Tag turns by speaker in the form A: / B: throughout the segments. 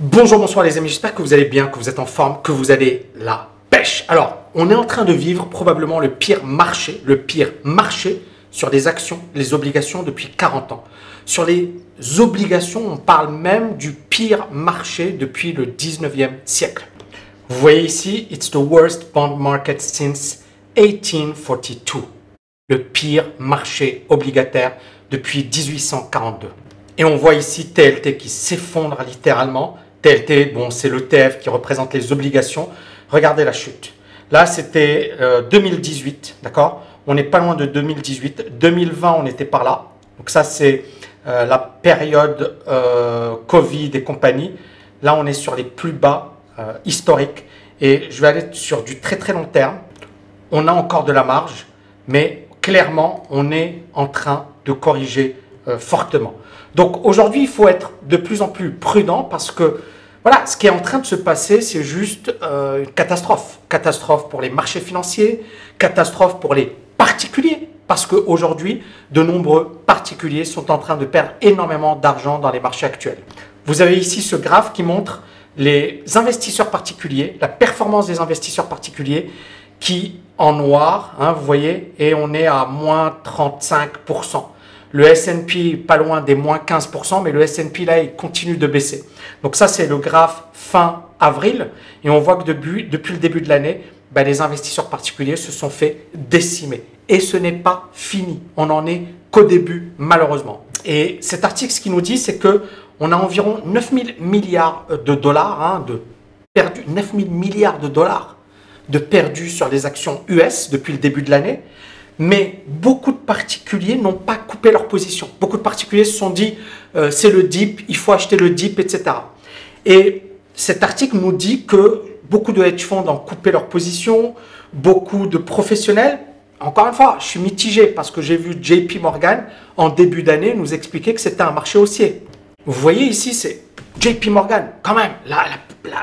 A: Bonjour, bonsoir les amis, j'espère que vous allez bien, que vous êtes en forme, que vous allez la pêche. Alors, on est en train de vivre probablement le pire marché, le pire marché sur les actions, les obligations depuis 40 ans. Sur les obligations, on parle même du pire marché depuis le 19e siècle. Vous voyez ici, it's the worst bond market since 1842. Le pire marché obligataire depuis 1842. Et on voit ici TLT qui s'effondre littéralement TLT, bon, c'est l'ETF qui représente les obligations. Regardez la chute. Là, c'était 2018, euh, d'accord? On n'est pas loin de 2018. 2020, on était par là. Donc ça, c'est euh, la période euh, Covid et compagnie. Là, on est sur les plus bas historiques. Et je vais aller sur du très très long terme. On a encore de la marge, mais clairement, on est en train de corriger fortement. Donc aujourd'hui, il faut être de plus en plus prudent parce que voilà, ce qui est en train de se passer, c'est juste euh, une catastrophe. Catastrophe pour les marchés financiers, catastrophe pour les particuliers, parce qu'aujourd'hui, de nombreux particuliers sont en train de perdre énormément d'argent dans les marchés actuels. Vous avez ici ce graphe qui montre les investisseurs particuliers, la performance des investisseurs particuliers qui, en noir, hein, vous voyez, et on est à moins 35%. Le S&P pas loin des moins 15%, mais le S&P là, il continue de baisser. Donc ça, c'est le graphe fin avril. Et on voit que depuis, le début de l'année, ben, les investisseurs particuliers se sont fait décimer. Et ce n'est pas fini. On n'en est qu'au début, malheureusement. Et cet article, ce qu'il nous dit, c'est que on a environ 9 000 milliards de dollars hein, de perdus, 9 000 milliards de dollars de perdus sur les actions US depuis le début de l'année. Mais beaucoup de particuliers n'ont pas coupé leur position. Beaucoup de particuliers se sont dit, euh, c'est le dip, il faut acheter le dip, etc. Et cet article nous dit que beaucoup de hedge funds ont coupé leur position, beaucoup de professionnels. Encore une fois, je suis mitigé parce que j'ai vu JP Morgan en début d'année nous expliquer que c'était un marché haussier. Vous voyez ici, c'est JP Morgan, quand même, la,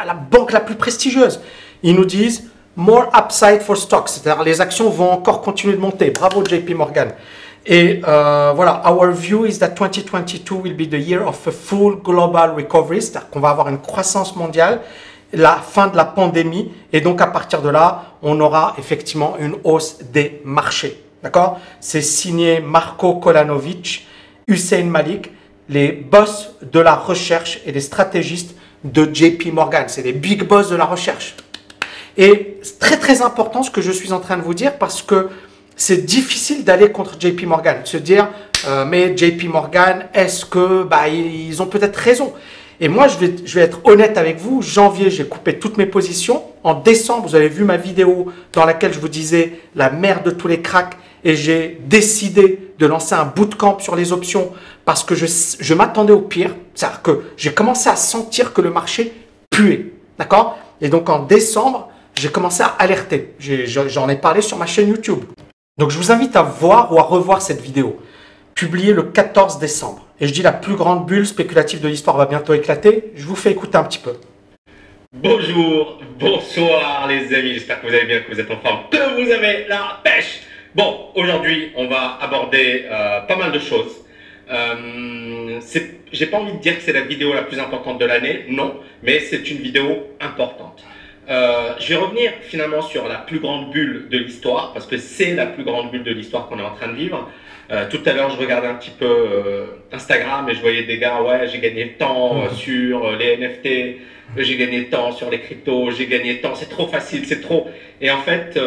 A: la banque la plus prestigieuse. Ils nous disent, more upside for stocks, c'est-à-dire les actions vont encore continuer de monter. Bravo JP Morgan. Et euh, voilà, our view is that 2022 will be the year of a full global recovery, c'est-à-dire qu'on va avoir une croissance mondiale, la fin de la pandémie, et donc à partir de là, on aura effectivement une hausse des marchés. D'accord? C'est signé Marco Kolanovic, Hussein Malik, les boss de la recherche et les stratégistes de JP Morgan. C'est les big boss de la recherche. Et c'est très très important ce que je suis en train de vous dire parce que c'est difficile d'aller contre JP Morgan, de se dire euh, mais JP Morgan, est-ce que bah, ils ont peut-être raison? Et moi, je vais, je vais être honnête avec vous. Janvier, j'ai coupé toutes mes positions. En décembre, vous avez vu ma vidéo dans laquelle je vous disais la merde de tous les cracks et j'ai décidé de lancer un bootcamp sur les options parce que je, je m'attendais au pire. C'est-à-dire que j'ai commencé à sentir que le marché puait. D'accord? Et donc en décembre, j'ai commencé à alerter. J'en ai, parlé sur ma chaîne YouTube. Donc je vous invite à voir ou à revoir cette vidéo, publiée le 14 décembre. Et je dis la plus grande bulle spéculative de l'histoire va bientôt éclater. Je vous fais écouter un petit peu.
B: Bonjour, bonsoir les amis, j'espère que vous allez bien, que vous êtes en forme, que vous avez la pêche. Bon, aujourd'hui on va aborder euh, pas mal de choses. Euh, J'ai pas envie de dire que c'est la vidéo la plus importante de l'année, non, mais c'est une vidéo importante. Euh, je vais revenir finalement sur la plus grande bulle de l'histoire, parce que c'est la plus grande bulle de l'histoire qu'on est en train de vivre. Euh, tout à l'heure, je regardais un petit peu euh, Instagram et je voyais des gars, ouais, j'ai gagné tant sur les NFT, j'ai gagné tant sur les cryptos, j'ai gagné tant, c'est trop facile, c'est trop. Et en fait,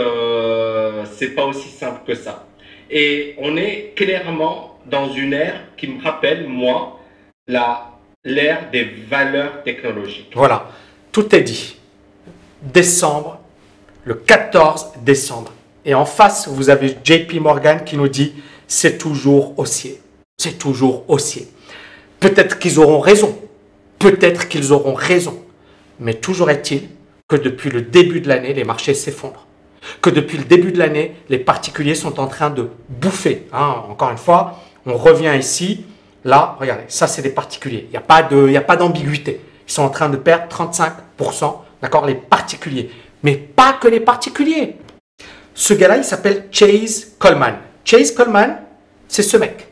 B: c'est pas aussi simple que ça. Et on est clairement dans une ère qui me rappelle, moi, l'ère des valeurs technologiques.
A: Voilà, tout est dit décembre, le 14 décembre. Et en face, vous avez JP Morgan qui nous dit c'est toujours haussier. C'est toujours haussier. Peut-être qu'ils auront raison. Peut-être qu'ils auront raison. Mais toujours est-il que depuis le début de l'année, les marchés s'effondrent. Que depuis le début de l'année, les particuliers sont en train de bouffer. Hein, encore une fois, on revient ici. Là, regardez, ça c'est des particuliers. Il n'y a pas d'ambiguïté. Ils sont en train de perdre 35% D'accord Les particuliers. Mais pas que les particuliers. Ce gars-là, il s'appelle Chase Coleman. Chase Coleman, c'est ce mec.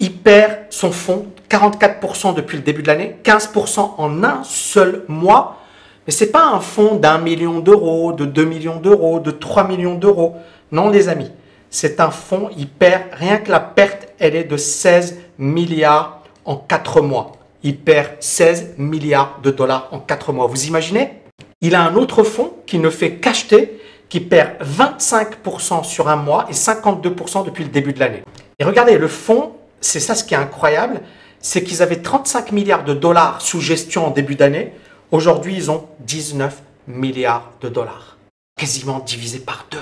A: il perd son fonds 44% depuis le début de l'année, 15% en un seul mois. Mais c'est pas un fonds d'un million d'euros, de 2 millions d'euros, de 3 millions d'euros. Non, les amis, c'est un fonds, il perd, rien que la perte, elle est de 16 milliards en 4 mois. Il perd 16 milliards de dollars en 4 mois. Vous imaginez? Il a un autre fonds qui ne fait qu'acheter, qui perd 25% sur un mois et 52% depuis le début de l'année. Et regardez, le fonds, c'est ça ce qui est incroyable, c'est qu'ils avaient 35 milliards de dollars sous gestion en début d'année. Aujourd'hui, ils ont 19 milliards de dollars, quasiment divisé par deux.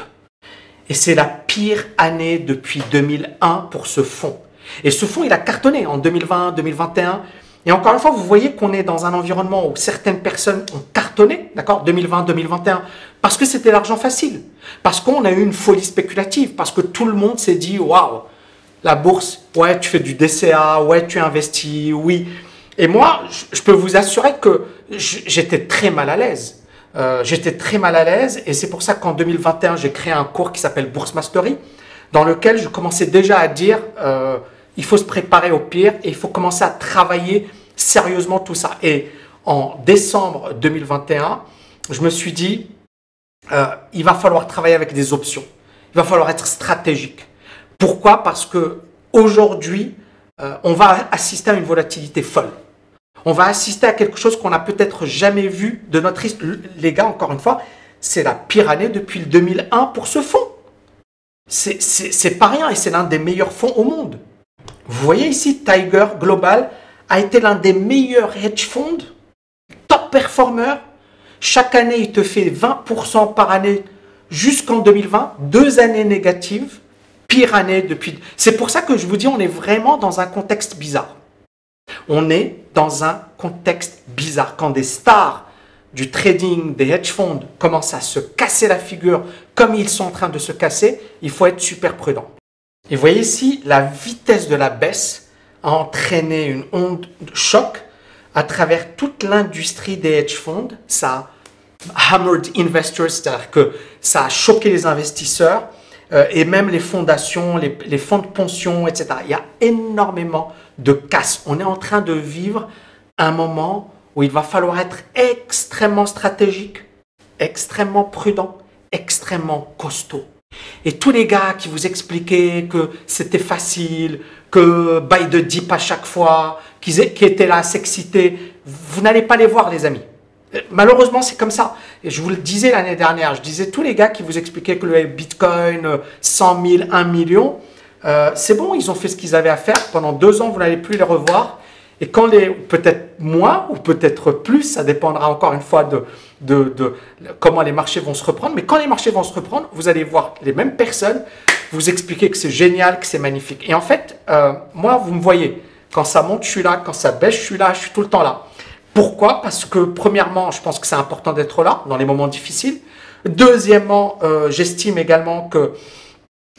A: Et c'est la pire année depuis 2001 pour ce fonds. Et ce fonds, il a cartonné en 2020, 2021. Et encore une fois, vous voyez qu'on est dans un environnement où certaines personnes ont cartonné, d'accord, 2020, 2021, parce que c'était l'argent facile, parce qu'on a eu une folie spéculative, parce que tout le monde s'est dit, waouh, la bourse, ouais, tu fais du DCA, ouais, tu investis, oui. Et moi, je peux vous assurer que j'étais très mal à l'aise. Euh, j'étais très mal à l'aise et c'est pour ça qu'en 2021, j'ai créé un cours qui s'appelle Bourse Mastery, dans lequel je commençais déjà à dire euh, il faut se préparer au pire et il faut commencer à travailler sérieusement tout ça. Et en décembre 2021, je me suis dit euh, il va falloir travailler avec des options. Il va falloir être stratégique. Pourquoi? Parce que aujourd'hui, on va assister à une volatilité folle on va assister à quelque chose qu'on n'a peut-être jamais vu de notre histoire. Les gars, encore une fois, c'est la pire année depuis le 2001 pour ce fonds. C'est pas rien et c'est l'un des meilleurs fonds au monde. Vous voyez ici, Tiger Global a été l'un des meilleurs hedge funds, top performer. Chaque année, il te fait 20% par année jusqu'en 2020, deux années négatives, pire année depuis. C'est pour ça que je vous dis, on est vraiment dans un contexte bizarre. On est dans un contexte bizarre. Quand des stars du trading, des hedge funds commencent à se casser la figure comme ils sont en train de se casser, il faut être super prudent. Et voyez ici, la vitesse de la baisse a entraîné une onde de choc à travers toute l'industrie des hedge funds. Ça a hammered investors, c'est-à-dire que ça a choqué les investisseurs euh, et même les fondations, les, les fonds de pension, etc. Il y a énormément de casse. On est en train de vivre un moment où il va falloir être extrêmement stratégique, extrêmement prudent, extrêmement costaud. Et tous les gars qui vous expliquaient que c'était facile, que buy de dip à chaque fois, qui étaient là à s'exciter, vous n'allez pas les voir les amis. Malheureusement, c'est comme ça. Et je vous le disais l'année dernière, je disais tous les gars qui vous expliquaient que le Bitcoin 100 000, 1 million, euh, c'est bon, ils ont fait ce qu'ils avaient à faire. Pendant deux ans, vous n'allez plus les revoir. Et quand les, peut-être moins ou peut-être plus, ça dépendra encore une fois de, de, comment les marchés vont se reprendre. Mais quand les marchés vont se reprendre, vous allez voir les mêmes personnes vous expliquer que c'est génial, que c'est magnifique. Et en fait, euh, moi, vous me voyez, quand ça monte, je suis là, quand ça baisse, je suis là, je suis tout le temps là. Pourquoi? Parce que premièrement, je pense que c'est important d'être là dans les moments difficiles. Deuxièmement, euh, j'estime également que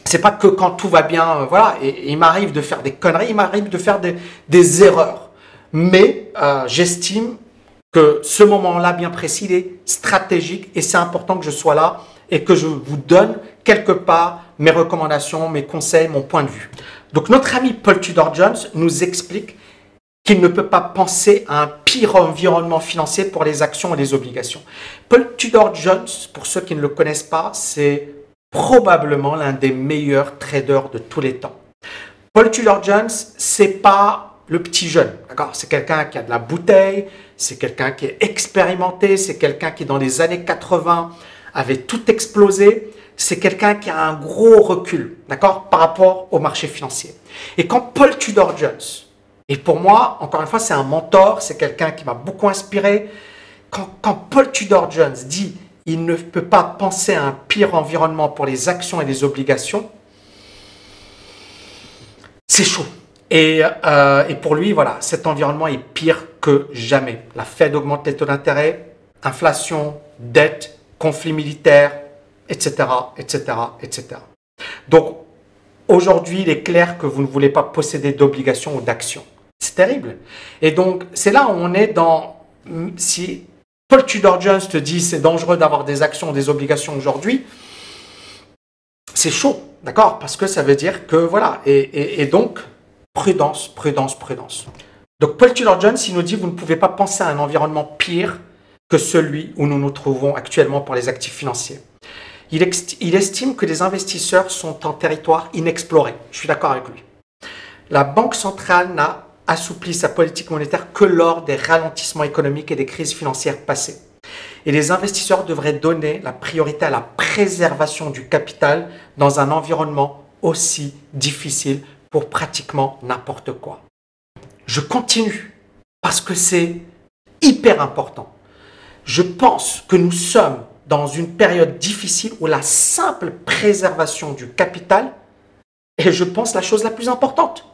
A: c'est pas que quand tout va bien, euh, voilà, et, il m'arrive de faire des conneries, il m'arrive de faire des, erreurs. Mais euh, j'estime que ce moment-là bien précis, il est stratégique et c'est important que je sois là et que je vous donne quelque part mes recommandations, mes conseils, mon point de vue. Donc notre ami Paul Tudor Jones nous explique qu'il ne peut pas penser à un pire environnement financier pour les actions et les obligations. Paul Tudor Jones, pour ceux qui ne le connaissent pas, c'est probablement l'un des meilleurs traders de tous les temps. Paul Tudor Jones, c'est pas le petit jeune, d'accord? C'est quelqu'un qui a de la bouteille, c'est quelqu'un qui est expérimenté, c'est quelqu'un qui dans les années 80 avait tout explosé, c'est quelqu'un qui a un gros recul, d'accord, par rapport au marché financier. Et quand Paul Tudor Jones, et pour moi, encore une fois, c'est un mentor, c'est quelqu'un qui m'a beaucoup inspiré, quand, quand Paul Tudor Jones dit il ne peut pas penser à un pire environnement pour les actions et les obligations. C'est chaud. Et, euh, et, pour lui, voilà, cet environnement est pire que jamais. La Fed augmente les taux d'intérêt, inflation, dette, conflit militaire, etc., etc., etc. Donc, aujourd'hui, il est clair que vous ne voulez pas posséder d'obligations ou d'actions. C'est terrible. Et donc, c'est là où on est dans, si Paul Tudor Jones te dit c'est dangereux d'avoir des actions, des obligations aujourd'hui. C'est chaud, d'accord? Parce que ça veut dire que voilà. Et, donc, prudence, prudence, prudence. Donc Paul Tudor Jones, il nous dit, vous ne pouvez pas penser à un environnement pire que celui où nous nous trouvons actuellement pour les actifs financiers. Il, il estime que les investisseurs sont en territoire inexploré. Je suis d'accord avec lui. La Banque centrale n'a assoupli sa politique monétaire que lors des ralentissements économiques et des crises financières passées. Et les investisseurs devraient donner la priorité à la préservation du capital dans un environnement aussi difficile pratiquement n'importe quoi. Je continue parce que c'est hyper important. Je pense que nous sommes dans une période difficile où la simple préservation du capital est, je pense, la chose la plus importante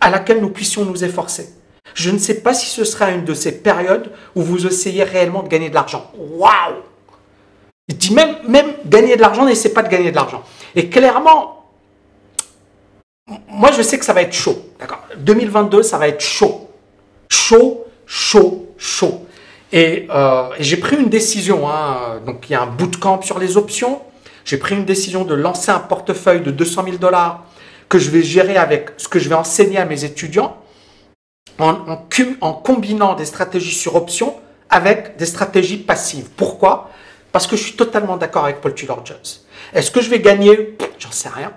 A: à laquelle nous puissions nous efforcer. Je ne sais pas si ce sera une de ces périodes où vous essayez réellement de gagner de l'argent. Waouh Il dit même, même gagner de l'argent, n'essaie pas de gagner de l'argent. Et clairement, moi je sais que ça va être chaud. D'accord 2022, ça va être chaud. Chaud, chaud, chaud. Et, euh, j'ai pris une décision. Hein. Donc il y a un bootcamp sur les options. J'ai pris une décision de lancer un portefeuille de 200 000 dollars que je vais gérer avec ce que je vais enseigner à mes étudiants en, en, combinant des stratégies sur options avec des stratégies passives. Pourquoi? Parce que je suis totalement d'accord avec Paul Tudor Jones. Est-ce que je vais gagner? J'en sais rien.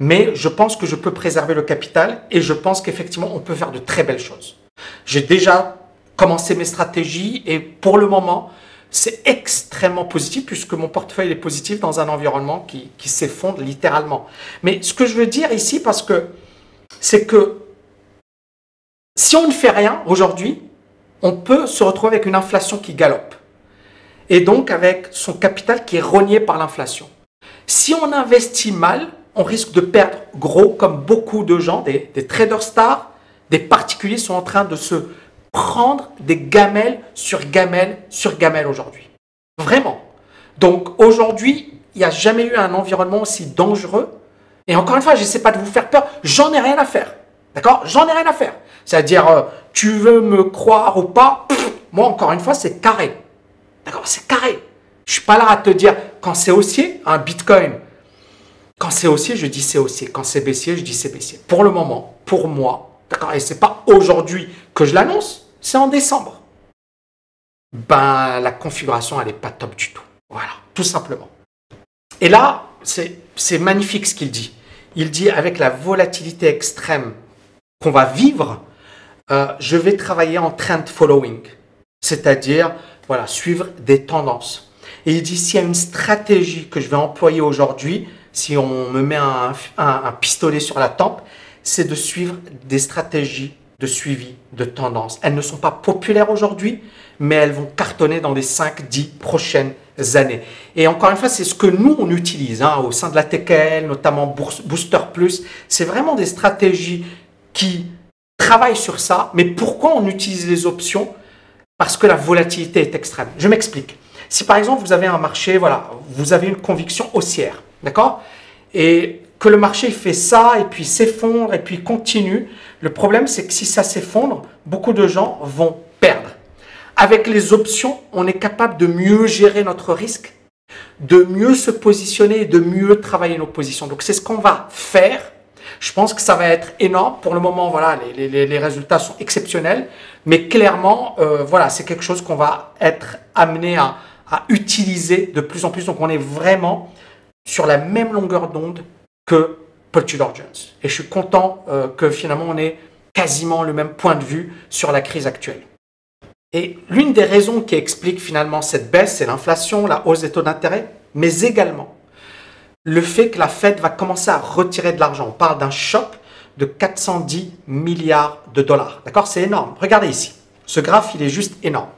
A: Mais je pense que je peux préserver le capital et je pense qu'effectivement, on peut faire de très belles choses. J'ai déjà commencé mes stratégies et pour le moment, c'est extrêmement positif puisque mon portefeuille est positif dans un environnement qui, s'effondre littéralement. Mais ce que je veux dire ici, parce que c'est que si on ne fait rien aujourd'hui, on peut se retrouver avec une inflation qui galope. Et donc avec son capital qui est rogné par l'inflation. Si on investit mal, on risque de perdre gros comme beaucoup de gens, des, traders stars, des particuliers sont en train de se prendre des gamelles sur gamelles sur gamelles aujourd'hui. Vraiment. Donc aujourd'hui, il n'y a jamais eu un environnement aussi dangereux. Et encore une fois, je sais pas de vous faire peur, j'en ai rien à faire. D'accord? J'en ai rien à faire. C'est-à-dire, euh, tu veux me croire ou pas, moi, encore une fois, c'est carré. D'accord? C'est carré. Je suis pas là à te dire, quand c'est haussier, un bitcoin, quand c'est haussier, je dis c'est haussier. Quand c'est baissier, je dis c'est baissier. Pour le moment, pour moi, d'accord Et c'est pas aujourd'hui que je l'annonce, c'est en décembre. Ben, la configuration, elle n'est pas top du tout. Voilà, tout simplement. Et là, c'est magnifique ce qu'il dit. Il dit, avec la volatilité extrême qu'on va vivre, euh, je vais travailler en trend following, c'est-à-dire voilà, suivre des tendances. Et il dit s'il y a une stratégie que je vais employer aujourd'hui, si on me met un, pistolet sur la tempe, c'est de suivre des stratégies de suivi de tendances. Elles ne sont pas populaires aujourd'hui, mais elles vont cartonner dans les 5-10 prochaines années. Et encore une fois, c'est ce que nous, on utilise hein, au sein de la TKL, notamment Booster Plus. C'est vraiment des stratégies qui travaille sur ça. Mais pourquoi on utilise les options? Parce que la volatilité est extrême. Je m'explique. Si par exemple vous avez un marché, voilà, vous avez une conviction haussière, d'accord? Et que le marché fait ça et puis s'effondre et puis continue, le problème c'est que si ça s'effondre, beaucoup de gens vont perdre. Avec les options, on est capable de mieux gérer notre risque, de mieux se positionner et de mieux travailler nos positions. Donc c'est ce qu'on va faire je pense que ça va être énorme. Pour le moment, voilà, les, résultats sont exceptionnels. Mais clairement, euh, voilà, c'est quelque chose qu'on va être amené à, utiliser de plus en plus. Donc, on est vraiment sur la même longueur d'onde que Paul Tudor Jones. Et je suis content euh, que finalement, on ait quasiment le même point de vue sur la crise actuelle. Et l'une des raisons qui explique finalement cette baisse, c'est l'inflation, la hausse des taux d'intérêt, mais également le fait que la Fed va commencer à retirer de l'argent. On parle d'un choc de 410 milliards de dollars. D'accord? C'est énorme. Regardez ici. Ce graphe, il est juste énorme.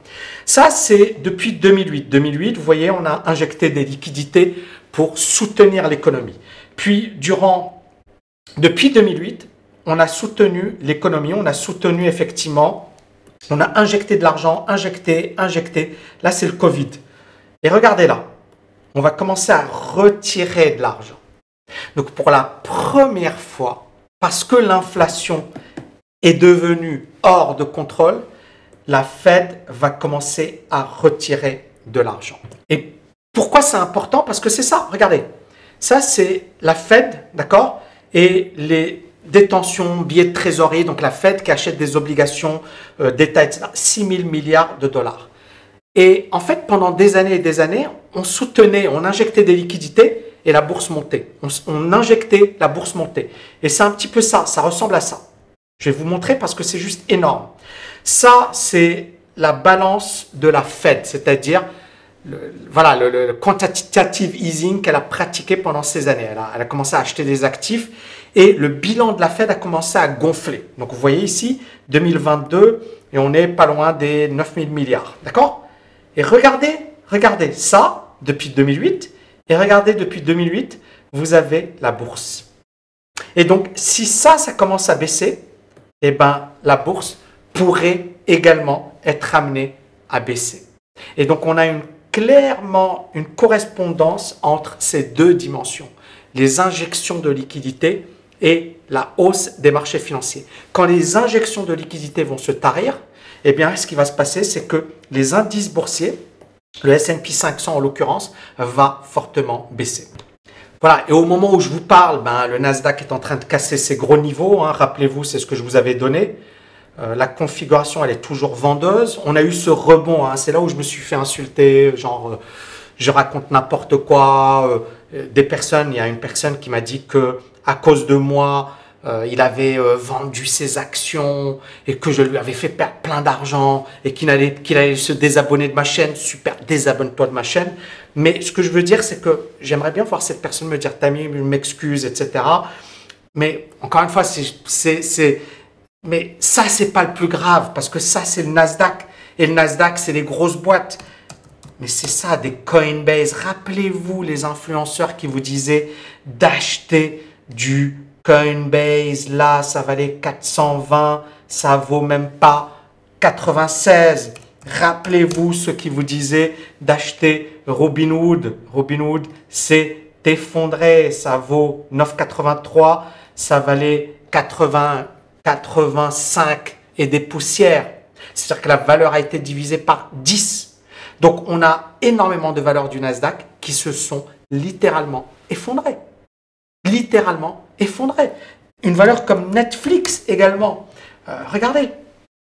A: Ça, c'est depuis 2008. 2008, vous voyez, on a injecté des liquidités pour soutenir l'économie. Puis, durant, depuis 2008, on a soutenu l'économie, on a soutenu effectivement, on a injecté de l'argent, injecté, injecté. Là, c'est le Covid. Et regardez là, on va commencer à retirer de l'argent. Donc pour la première fois, parce que l'inflation est devenue hors de contrôle, la Fed va commencer à retirer de l'argent. Et pourquoi c'est important? Parce que c'est ça, regardez. Ça, c'est la Fed, d'accord? Et les détention, billets de trésorerie, donc la Fed qui achète des obligations euh, d'État, etc. 6 000 milliards de dollars. Et en fait, pendant des années et des années, on soutenait, on injectait des liquidités et la bourse montait. On, on injectait, la bourse montait. Et c'est un petit peu ça, ça ressemble à ça. Je vais vous montrer parce que c'est juste énorme. Ça, c'est la balance de la Fed, c'est-à-dire le, voilà, le, quantitative easing qu'elle a pratiqué pendant ces années. Elle a, commencé à acheter des actifs et le bilan de la Fed a commencé à gonfler. Donc vous voyez ici, 2022, et on est pas loin des 9000 milliards. D'accord? Et regardez, regardez ça depuis 2008, et regardez depuis 2008, vous avez la bourse. Et donc, si ça, ça commence à baisser, eh ben, la bourse pourrait également être amenée à baisser. Et donc, on a une, clairement une correspondance entre ces deux dimensions, les injections de liquidités et la hausse des marchés financiers. Quand les injections de liquidités vont se tarir, eh bien, ce qui va se passer, c'est que les indices boursiers, le S&P 500 en l'occurrence, va fortement baisser. Voilà, et au moment où je vous parle, ben, le Nasdaq est en train de casser ses gros niveaux. Hein. Rappelez-vous, c'est ce que je vous avais donné. Euh, la configuration, elle est toujours vendeuse. On a eu ce rebond, hein. c'est là où je me suis fait insulter, genre, euh, je raconte n'importe quoi. Euh, des personnes, il y a une personne qui m'a dit que à cause de moi, il avait vendu ses actions et que je lui avais fait perdre plein d'argent et qu'il allait, se désabonner de ma chaîne. Super, désabonne-toi de ma chaîne. Mais ce que je veux dire, c'est que j'aimerais bien voir cette personne me dire Tammy, je m'excuse, etc. Mais encore une fois, c'est, mais ça, c'est pas le plus grave parce que ça, c'est le Nasdaq. Et le Nasdaq, c'est les grosses boîtes. Mais c'est ça, des Coinbase. Rappelez-vous les influenceurs qui vous disaient d'acheter du Coinbase, là, ça valait 420, ça vaut même pas 96. Rappelez-vous ce qui vous disait d'acheter Robinhood. Robinhood s'est effondré, ça vaut 9,83, ça valait 80, 85 et des poussières. C'est-à-dire que la valeur a été divisée par 10. Donc on a énormément de valeurs du Nasdaq qui se sont littéralement effondrées littéralement effondré. Une valeur comme Netflix également. Euh, regardez.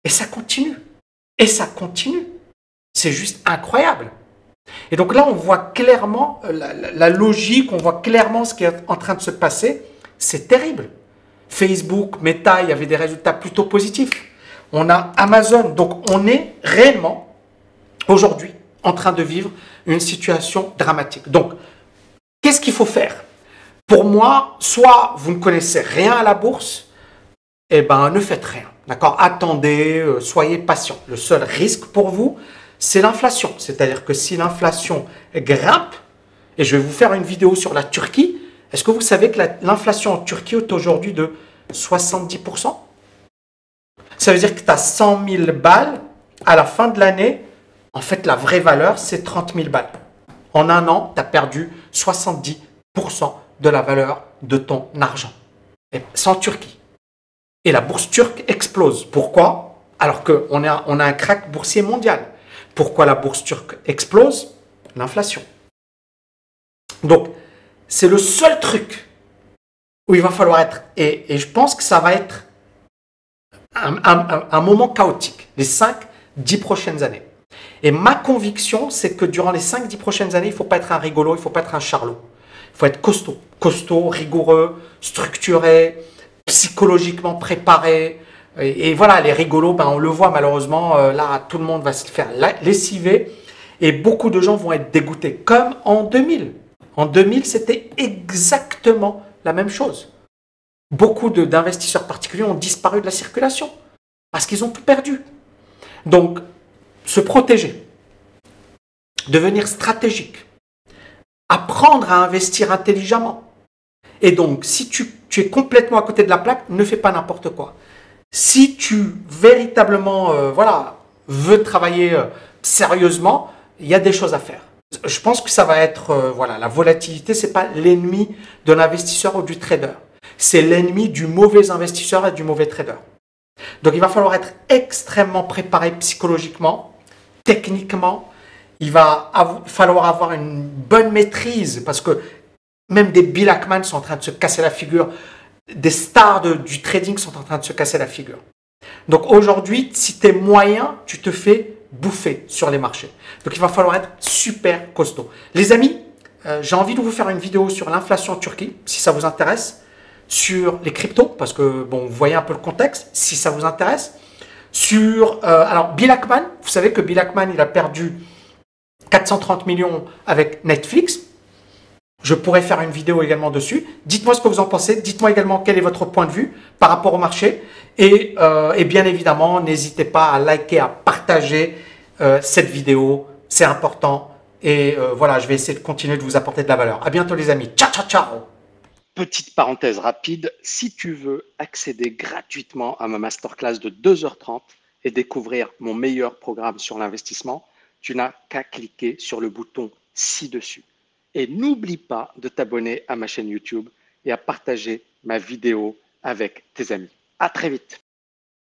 A: Et ça continue. Et ça continue. C'est juste incroyable. Et donc là, on voit clairement euh, la, logique, on voit clairement ce qui est en train de se passer. C'est terrible. Facebook, Meta, il y avait des résultats plutôt positifs. On a Amazon. Donc on est réellement aujourd'hui en train de vivre une situation dramatique. Donc, qu'est-ce qu'il faut faire? Pour moi, soit vous ne connaissez rien à la bourse, eh ben ne faites rien. D'accord? Attendez, euh, soyez patient. Le seul risque pour vous, c'est l'inflation. C'est-à-dire que si l'inflation grimpe, et je vais vous faire une vidéo sur la Turquie, est-ce que vous savez que l'inflation en Turquie est aujourd'hui de 70% Ça veut dire que tu as 100 000 balles à la fin de l'année. En fait, la vraie valeur, c'est 30 000 balles. En un an, tu as perdu 70% de la valeur de ton argent. C'est en Turquie. Et la bourse turque explose. Pourquoi? Alors qu'on a, on a un crack boursier mondial. Pourquoi la bourse turque explose? L'inflation. Donc, c'est le seul truc où il va falloir être. Et, je pense que ça va être un, moment chaotique, les 5-10 prochaines années. Et ma conviction, c'est que durant les 5-10 prochaines années, il ne faut pas être un rigolo, il ne faut pas être un charlot. Il faut être costaud, costaud, rigoureux, structuré, psychologiquement préparé. Et, voilà, les rigolos, ben, on le voit malheureusement, euh, là, tout le monde va se faire lessiver et beaucoup de gens vont être dégoûtés, comme en 2000. En 2000, c'était exactement la même chose. Beaucoup d'investisseurs particuliers ont disparu de la circulation parce qu'ils ont tout perdu. Donc, se protéger, devenir stratégique, apprendre à investir intelligemment. Et donc, si tu, es complètement à côté de la plaque, ne fais pas n'importe quoi. Si tu véritablement euh, veux travailler euh, sérieusement, il y a des choses à faire. Je pense que ça va être, euh, voilà, la volatilité, c'est pas l'ennemi de l'investisseur ou du trader. C'est l'ennemi du mauvais investisseur et du mauvais trader. Donc il va falloir être extrêmement préparé psychologiquement, techniquement, il va falloir avoir une bonne maîtrise parce que même des Bill Ackman sont en train de se casser la figure. des stars du trading sont en train de se casser la figure. Donc aujourd'hui, si tu es moyen, tu te fais bouffer sur les marchés. Donc il va falloir être super costaud. Les amis, euh, j'ai envie de vous faire une vidéo sur l'inflation en Turquie, si ça vous intéresse, sur les cryptos, parce que bon, vous voyez un peu le contexte, si ça vous intéresse. Sur, euh, alors Bill Ackman, vous savez que Bill Ackman, il a perdu 430 millions avec Netflix. Je pourrais faire une vidéo également dessus. Dites-moi ce que vous en pensez. Dites-moi également quel est votre point de vue par rapport au marché. Et, euh, bien évidemment, n'hésitez pas à liker, à partager euh, cette vidéo. C'est important. Et euh, voilà, je vais essayer de continuer de vous apporter de la valeur. À bientôt les amis. Ciao, ciao, ciao.
C: Petite parenthèse rapide. Si tu veux accéder gratuitement à ma masterclass de 2h30 et découvrir mon meilleur programme sur l'investissement, tu n'as qu'à cliquer sur le bouton ci-dessus. Et n'oublie pas de t'abonner à ma chaîne YouTube et à partager ma vidéo avec tes amis. À très vite.